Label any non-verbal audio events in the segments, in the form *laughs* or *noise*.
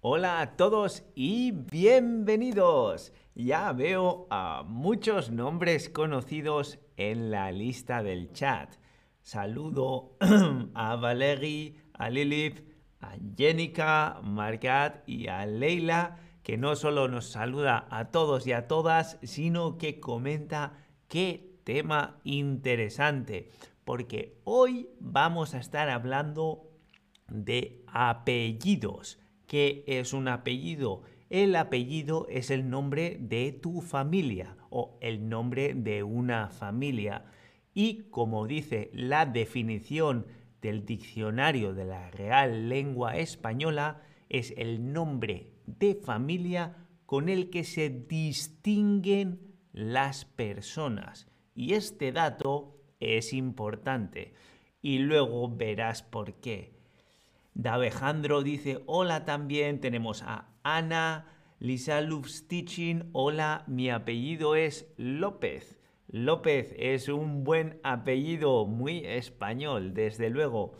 Hola a todos y bienvenidos. Ya veo a muchos nombres conocidos en la lista del chat. Saludo *clears throat* a Valerie, a Lilith, a Jenica, Margat y a Leila, que no solo nos saluda a todos y a todas, sino que comenta qué tema interesante, porque hoy vamos a estar hablando de apellidos. ¿Qué es un apellido? El apellido es el nombre de tu familia o el nombre de una familia. Y como dice la definición del diccionario de la Real Lengua Española, es el nombre de familia con el que se distinguen las personas. Y este dato es importante. Y luego verás por qué. Davejandro dice hola también. Tenemos a Ana, Lisa Lufstichin. Hola, mi apellido es López. López es un buen apellido, muy español, desde luego.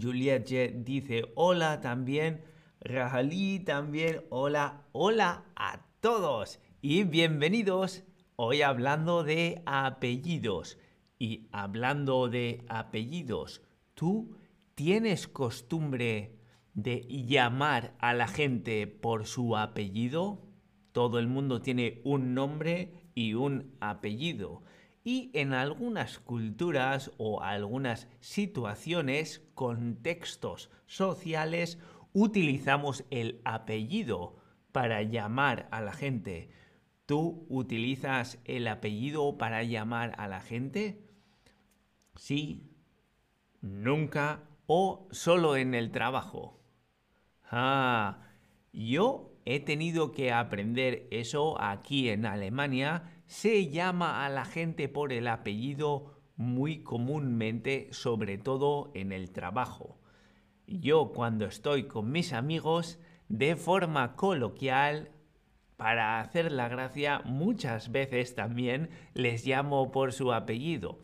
Juliette dice hola también. Rajalí también, hola, hola a todos y bienvenidos. Hoy hablando de apellidos. Y hablando de apellidos, ¿tú tienes costumbre de llamar a la gente por su apellido? Todo el mundo tiene un nombre y un apellido. Y en algunas culturas o algunas situaciones, contextos sociales, utilizamos el apellido para llamar a la gente. ¿Tú utilizas el apellido para llamar a la gente? Sí, nunca o solo en el trabajo. Ah, yo he tenido que aprender eso aquí en Alemania. Se llama a la gente por el apellido muy comúnmente, sobre todo en el trabajo. Yo cuando estoy con mis amigos, de forma coloquial, para hacer la gracia, muchas veces también les llamo por su apellido.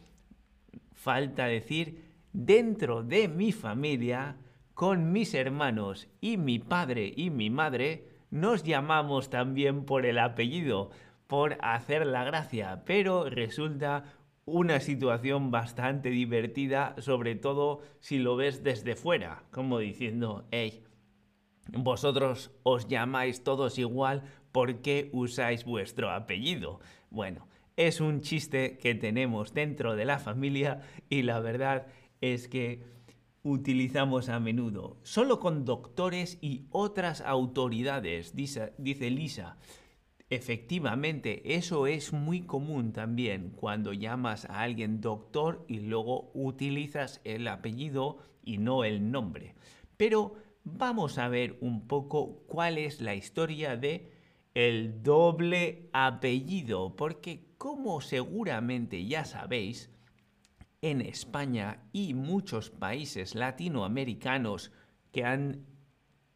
Falta decir, dentro de mi familia, con mis hermanos y mi padre y mi madre, nos llamamos también por el apellido, por hacer la gracia, pero resulta una situación bastante divertida, sobre todo si lo ves desde fuera, como diciendo, hey, vosotros os llamáis todos igual, ¿por qué usáis vuestro apellido? Bueno, es un chiste que tenemos dentro de la familia y la verdad es que utilizamos a menudo, solo con doctores y otras autoridades, dice, Lisa. Efectivamente, eso es muy común también cuando llamas a alguien doctor y luego utilizas el apellido y no el nombre. Pero vamos a ver un poco cuál es la historia de el doble apellido, porque como seguramente ya sabéis, en España y muchos países latinoamericanos que han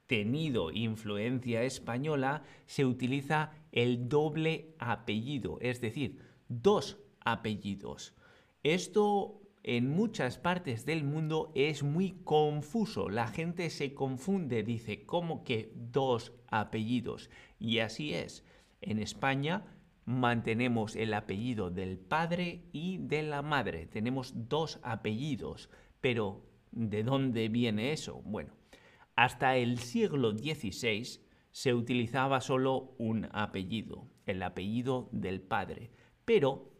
tenido influencia española, se utiliza el doble apellido, es decir, dos apellidos. Esto en muchas partes del mundo es muy confuso. La gente se confunde, dice, ¿cómo que dos apellidos? Y así es. En España mantenemos el apellido del padre y de la madre. Tenemos dos apellidos, pero ¿de dónde viene eso? Bueno, hasta el siglo XVI se utilizaba solo un apellido, el apellido del padre, pero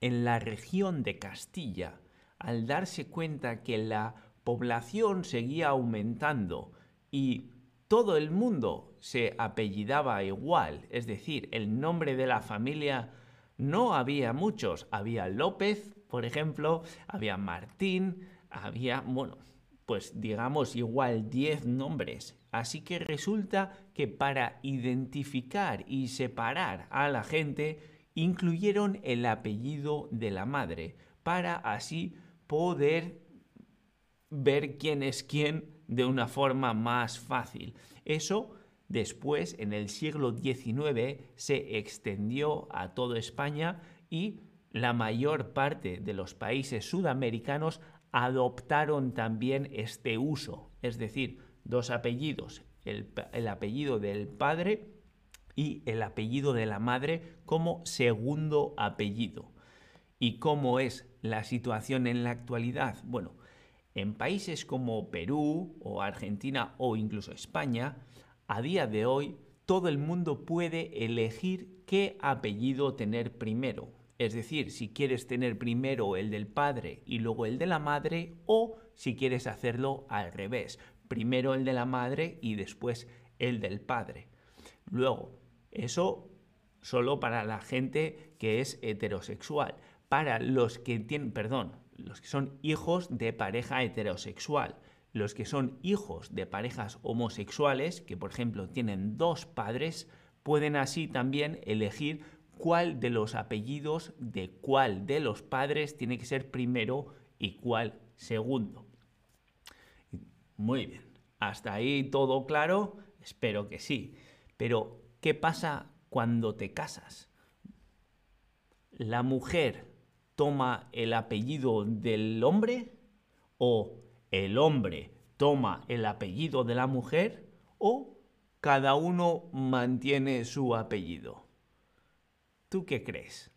en la región de Castilla, al darse cuenta que la población seguía aumentando y todo el mundo se apellidaba igual, es decir, el nombre de la familia no había muchos, había López, por ejemplo, había Martín, había, bueno, pues digamos igual 10 nombres. Así que resulta que para identificar y separar a la gente, incluyeron el apellido de la madre, para así poder ver quién es quién de una forma más fácil. Eso después, en el siglo XIX, se extendió a toda España y la mayor parte de los países sudamericanos adoptaron también este uso, es decir, dos apellidos, el, apellido del padre y el apellido de la madre como segundo apellido. ¿Y cómo es la situación en la actualidad? Bueno, en países como Perú o Argentina o incluso España, a día de hoy todo el mundo puede elegir qué apellido tener primero. Es decir, si quieres tener primero el del padre y luego el de la madre o si quieres hacerlo al revés, primero el de la madre y después el del padre. Luego, eso solo para la gente que es heterosexual. Para los que tienen, perdón, los que son hijos de pareja heterosexual. Los que son hijos de parejas homosexuales, que por ejemplo tienen dos padres, pueden así también elegir cuál de los apellidos de cuál de los padres tiene que ser primero y cuál segundo. Muy bien, hasta ahí todo claro, espero que sí. Pero, ¿qué pasa cuando te casas? ¿La mujer toma el apellido del hombre? ¿O el hombre toma el apellido de la mujer? ¿O cada uno mantiene su apellido? ¿Tú qué crees?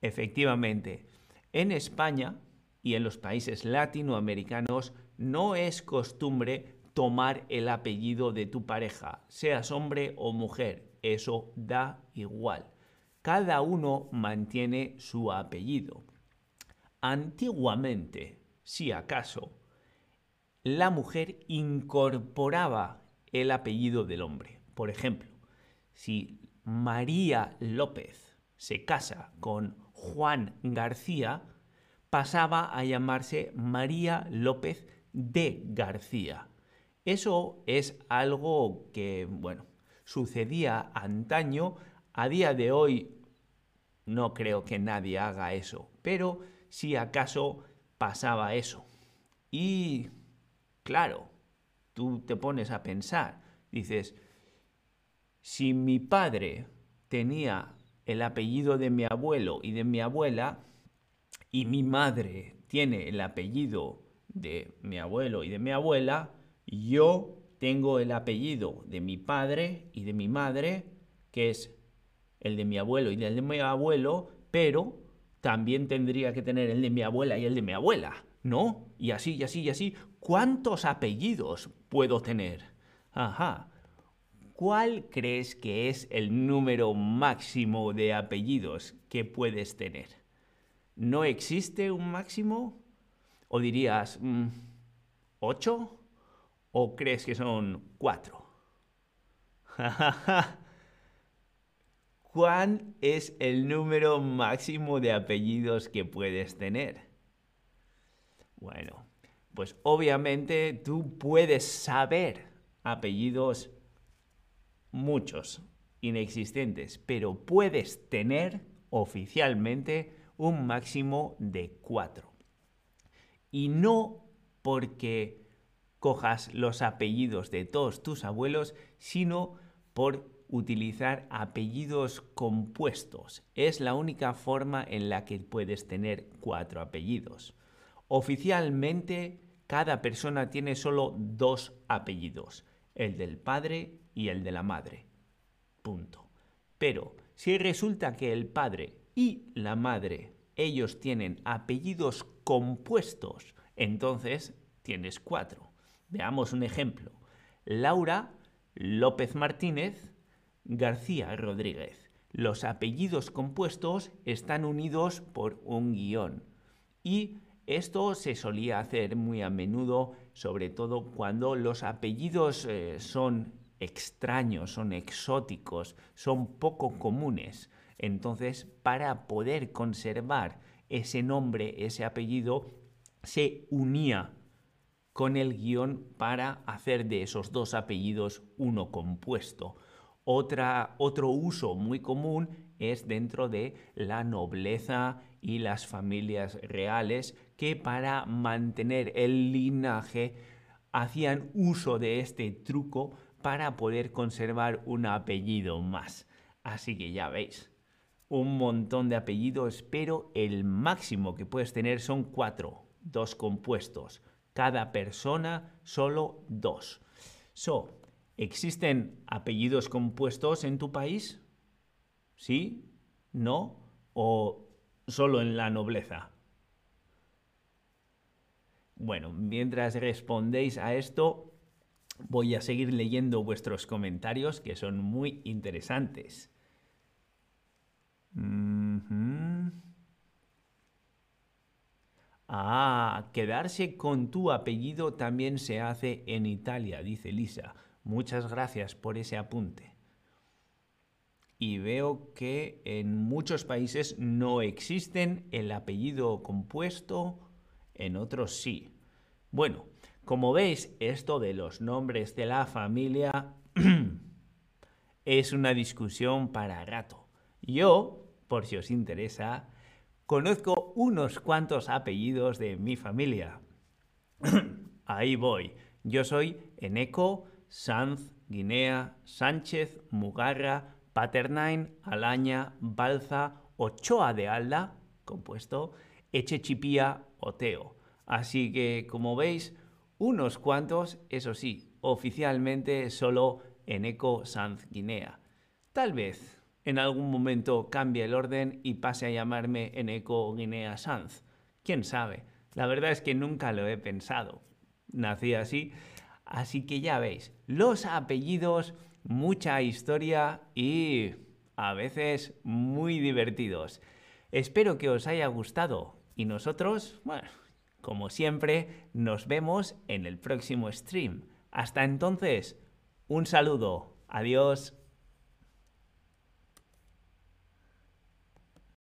Efectivamente, en España y en los países latinoamericanos no es costumbre tomar el apellido de tu pareja, seas hombre o mujer, eso da igual. Cada uno mantiene su apellido. Antiguamente, si acaso, la mujer incorporaba el apellido del hombre. Por ejemplo, si María López se casa con Juan García, pasaba a llamarse María López de García. Eso es algo que, bueno, sucedía antaño, a día de hoy no creo que nadie haga eso, pero si acaso pasaba eso. Y, claro, tú te pones a pensar, dices, si mi padre tenía el apellido de mi abuelo y de mi abuela, y mi madre tiene el apellido de mi abuelo y de mi abuela, yo tengo el apellido de mi padre y de mi madre, que es el de mi abuelo y el de mi abuelo, pero también tendría que tener el de mi abuela y el de mi abuela, ¿no? Y así, y así, y así. ¿Cuántos apellidos puedo tener? Ajá. ¿Cuál crees que es el número máximo de apellidos que puedes tener? ¿No existe un máximo? ¿O dirías mm, ocho? ¿O crees que son cuatro? *laughs* ¿Cuál es el número máximo de apellidos que puedes tener? Bueno, pues obviamente tú puedes saber apellidos muchos, inexistentes, pero puedes tener oficialmente un máximo de cuatro. Y no porque cojas los apellidos de todos tus abuelos, sino por utilizar apellidos compuestos. Es la única forma en la que puedes tener cuatro apellidos. Oficialmente, cada persona tiene solo dos apellidos, el del padre y el de la madre. Punto. Pero si resulta que el padre y la madre, ellos tienen apellidos compuestos, entonces tienes cuatro. Veamos un ejemplo. Laura López Martínez García Rodríguez. Los apellidos compuestos están unidos por un guion. Y esto se solía hacer muy a menudo, sobre todo cuando los apellidos eh, son extraños, son exóticos, son poco comunes. Entonces, para poder conservar ese nombre, ese apellido, se unía con el guion para hacer de esos dos apellidos uno compuesto. Otra, otro uso muy común es dentro de la nobleza y las familias reales que para mantener el linaje hacían uso de este truco para poder conservar un apellido más. Así que ya veis, un montón de apellidos, pero el máximo que puedes tener son cuatro. dos compuestos. Cada persona solo dos. So, ¿existen apellidos compuestos en tu país? ¿Sí? ¿No? ¿O solo en la nobleza? Bueno, mientras respondéis a esto, voy a seguir leyendo vuestros comentarios que son muy interesantes. Ah, quedarse con tu apellido también se hace en Italia, dice Lisa. Muchas gracias por ese apunte. Y veo que en muchos países no existen el apellido compuesto, en otros sí. Bueno, como veis, esto de los nombres de la familia *clears throat* es una discusión para rato. Yo, por si os interesa, Unos cuantos apellidos de mi familia. *clears throat* Ahí voy. Yo soy Eneco, Sanz, Guinea, Sánchez, Mugarra, Paternain, Alaña, Balza, Ochoa de Alda, compuesto, Echechipía, Oteo. Así que, como veis, unos cuantos, eso sí, oficialmente solo Eneco, Sanz, Guinea. Tal vez en algún momento cambie el orden y pase a llamarme Eneco Guinea Sanz. ¿Quién sabe? La verdad es que nunca lo he pensado. Nací así. Así que ya veis, los apellidos, mucha historia y a veces muy divertidos. Espero que os haya gustado y nosotros, bueno, como siempre, nos vemos en el próximo stream. Hasta entonces, un saludo. Adiós.